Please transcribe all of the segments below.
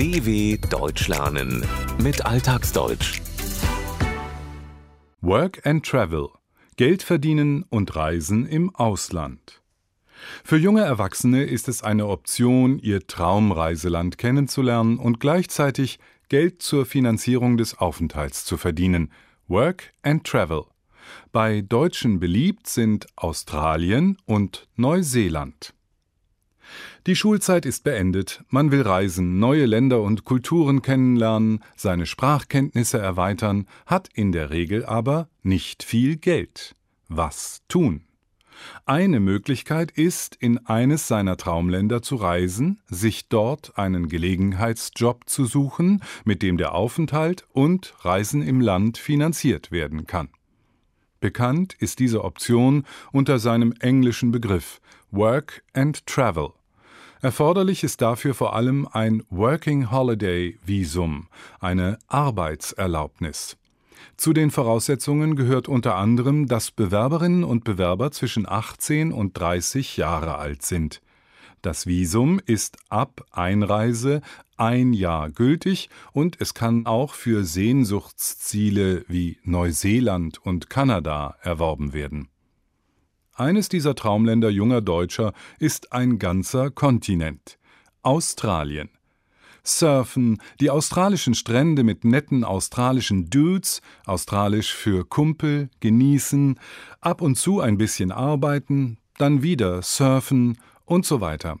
DW Deutsch lernen mit Alltagsdeutsch. Work and Travel. Geld verdienen und reisen im Ausland. Für junge Erwachsene ist es eine Option, ihr Traumreiseland kennenzulernen und gleichzeitig Geld zur Finanzierung des Aufenthalts zu verdienen. Work and Travel. Bei Deutschen beliebt sind Australien und Neuseeland. Die Schulzeit ist beendet, man will reisen, neue Länder und Kulturen kennenlernen, seine Sprachkenntnisse erweitern, hat in der Regel aber nicht viel Geld. Was tun? Eine Möglichkeit ist, in eines seiner Traumländer zu reisen, sich dort einen Gelegenheitsjob zu suchen, mit dem der Aufenthalt und Reisen im Land finanziert werden kann. Bekannt ist diese Option unter seinem englischen Begriff Work and Travel. Erforderlich ist dafür vor allem ein Working Holiday Visum, eine Arbeitserlaubnis. Zu den Voraussetzungen gehört unter anderem, dass Bewerberinnen und Bewerber zwischen 18 und 30 Jahre alt sind. Das Visum ist ab Einreise ein Jahr gültig und es kann auch für Sehnsuchtsziele wie Neuseeland und Kanada erworben werden. Eines dieser Traumländer junger Deutscher ist ein ganzer Kontinent Australien. Surfen, die australischen Strände mit netten australischen Dudes, australisch für Kumpel, genießen, ab und zu ein bisschen arbeiten, dann wieder surfen und so weiter.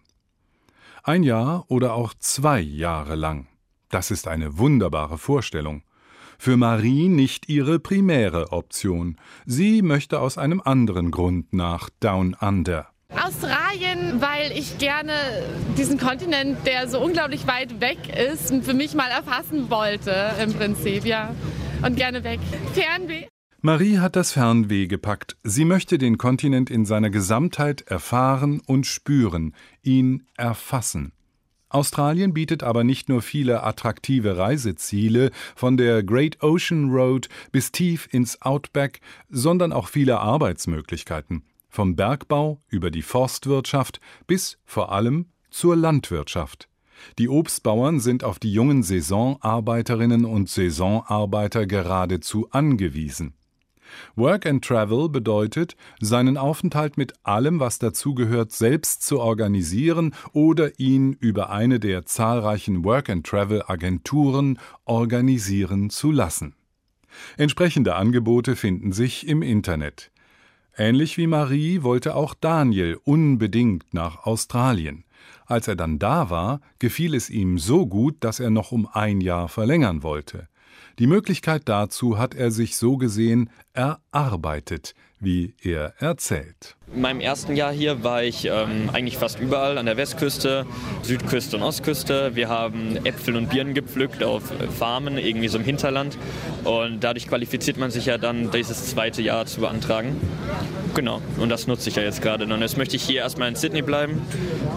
Ein Jahr oder auch zwei Jahre lang. Das ist eine wunderbare Vorstellung. Für Marie nicht ihre primäre Option. Sie möchte aus einem anderen Grund nach Down Under. Australien, weil ich gerne diesen Kontinent, der so unglaublich weit weg ist, für mich mal erfassen wollte, im Prinzip, ja. Und gerne weg. Fernweh. Marie hat das Fernweh gepackt. Sie möchte den Kontinent in seiner Gesamtheit erfahren und spüren, ihn erfassen. Australien bietet aber nicht nur viele attraktive Reiseziele, von der Great Ocean Road bis tief ins Outback, sondern auch viele Arbeitsmöglichkeiten vom Bergbau über die Forstwirtschaft bis vor allem zur Landwirtschaft. Die Obstbauern sind auf die jungen Saisonarbeiterinnen und Saisonarbeiter geradezu angewiesen. Work and Travel bedeutet, seinen Aufenthalt mit allem, was dazugehört, selbst zu organisieren oder ihn über eine der zahlreichen Work and Travel Agenturen organisieren zu lassen. Entsprechende Angebote finden sich im Internet. Ähnlich wie Marie wollte auch Daniel unbedingt nach Australien. Als er dann da war, gefiel es ihm so gut, dass er noch um ein Jahr verlängern wollte. Die Möglichkeit dazu hat er sich so gesehen erarbeitet, wie er erzählt. In meinem ersten Jahr hier war ich ähm, eigentlich fast überall an der Westküste, Südküste und Ostküste. Wir haben Äpfel und Birnen gepflückt auf Farmen, irgendwie so im Hinterland. Und dadurch qualifiziert man sich ja dann, dieses zweite Jahr zu beantragen. Genau, und das nutze ich ja jetzt gerade. Und jetzt möchte ich hier erstmal in Sydney bleiben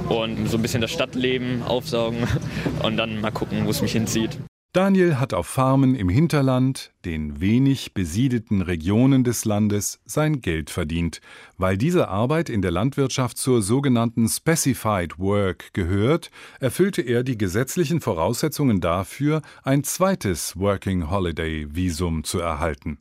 und so ein bisschen das Stadtleben aufsaugen und dann mal gucken, wo es mich hinzieht. Daniel hat auf Farmen im Hinterland, den wenig besiedelten Regionen des Landes, sein Geld verdient. Weil diese Arbeit in der Landwirtschaft zur sogenannten Specified Work gehört, erfüllte er die gesetzlichen Voraussetzungen dafür, ein zweites Working Holiday Visum zu erhalten.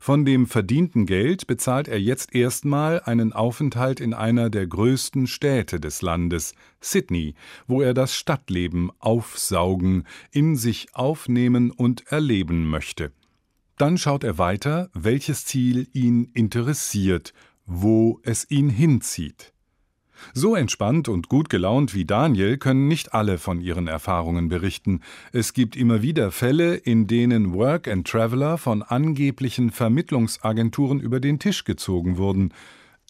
Von dem verdienten Geld bezahlt er jetzt erstmal einen Aufenthalt in einer der größten Städte des Landes, Sydney, wo er das Stadtleben aufsaugen, in sich aufnehmen und erleben möchte. Dann schaut er weiter, welches Ziel ihn interessiert, wo es ihn hinzieht. So entspannt und gut gelaunt wie Daniel können nicht alle von ihren Erfahrungen berichten. Es gibt immer wieder Fälle, in denen Work and Traveler von angeblichen Vermittlungsagenturen über den Tisch gezogen wurden.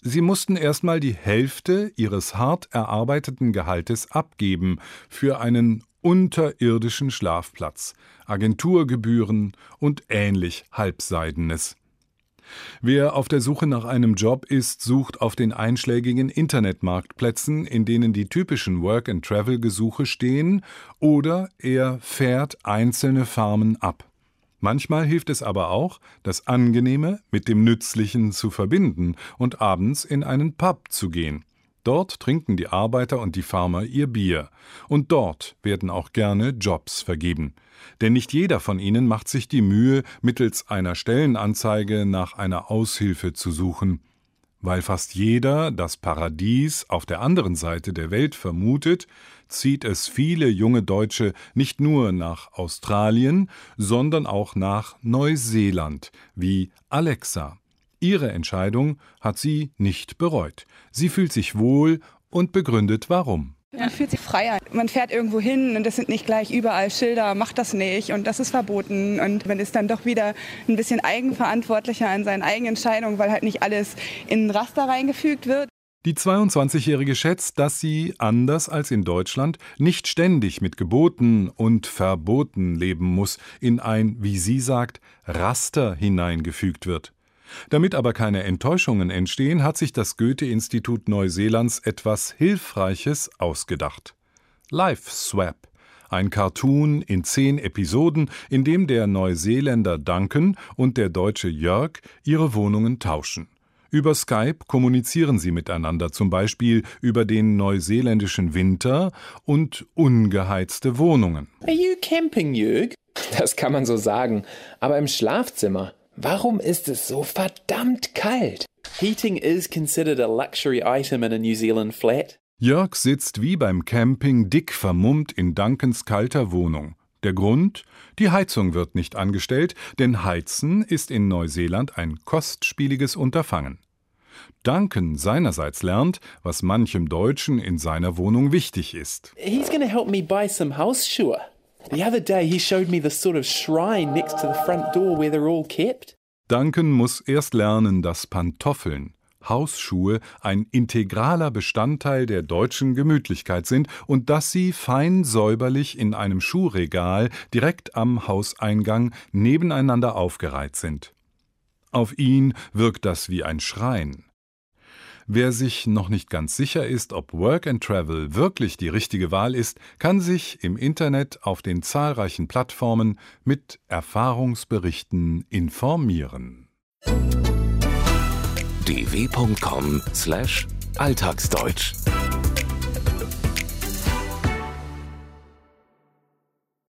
Sie mussten erstmal die Hälfte ihres hart erarbeiteten Gehaltes abgeben für einen unterirdischen Schlafplatz, Agenturgebühren und ähnlich Halbseidenes. Wer auf der Suche nach einem Job ist, sucht auf den einschlägigen Internetmarktplätzen, in denen die typischen Work-and-Travel-Gesuche stehen, oder er fährt einzelne Farmen ab. Manchmal hilft es aber auch, das Angenehme mit dem Nützlichen zu verbinden und abends in einen Pub zu gehen. Dort trinken die Arbeiter und die Farmer ihr Bier. Und dort werden auch gerne Jobs vergeben. Denn nicht jeder von ihnen macht sich die Mühe, mittels einer Stellenanzeige nach einer Aushilfe zu suchen. Weil fast jeder das Paradies auf der anderen Seite der Welt vermutet, zieht es viele junge Deutsche nicht nur nach Australien, sondern auch nach Neuseeland, wie Alexa. Ihre Entscheidung hat sie nicht bereut. Sie fühlt sich wohl und begründet warum. Man fühlt sich freier. Man fährt irgendwo hin und es sind nicht gleich überall Schilder, macht das nicht und das ist verboten. Und man ist dann doch wieder ein bisschen eigenverantwortlicher an seinen eigenen Entscheidungen, weil halt nicht alles in ein Raster reingefügt wird. Die 22-Jährige schätzt, dass sie, anders als in Deutschland, nicht ständig mit Geboten und Verboten leben muss, in ein, wie sie sagt, Raster hineingefügt wird. Damit aber keine Enttäuschungen entstehen, hat sich das Goethe-Institut Neuseelands etwas Hilfreiches ausgedacht. Life Swap, ein Cartoon in zehn Episoden, in dem der Neuseeländer Duncan und der Deutsche Jörg ihre Wohnungen tauschen. Über Skype kommunizieren sie miteinander, zum Beispiel über den neuseeländischen Winter und ungeheizte Wohnungen. Are you camping, Jörg? Das kann man so sagen, aber im Schlafzimmer. Warum ist es so verdammt kalt? Heating is considered a luxury item in a New Zealand flat. Jörg sitzt wie beim Camping dick vermummt in Duncans kalter Wohnung. Der Grund? Die Heizung wird nicht angestellt, denn Heizen ist in Neuseeland ein kostspieliges Unterfangen. Duncan seinerseits lernt, was manchem Deutschen in seiner Wohnung wichtig ist. He's gonna help me buy some houseshoe. The other day he showed me the sort of shrine next to the front door where they're all kept. Duncan muss erst lernen, dass Pantoffeln, Hausschuhe ein integraler Bestandteil der deutschen Gemütlichkeit sind und dass sie fein säuberlich in einem Schuhregal direkt am Hauseingang nebeneinander aufgereiht sind. Auf ihn wirkt das wie ein Schrein. Wer sich noch nicht ganz sicher ist, ob Work and Travel wirklich die richtige Wahl ist, kann sich im Internet auf den zahlreichen Plattformen mit Erfahrungsberichten informieren. dw.com/alltagsdeutsch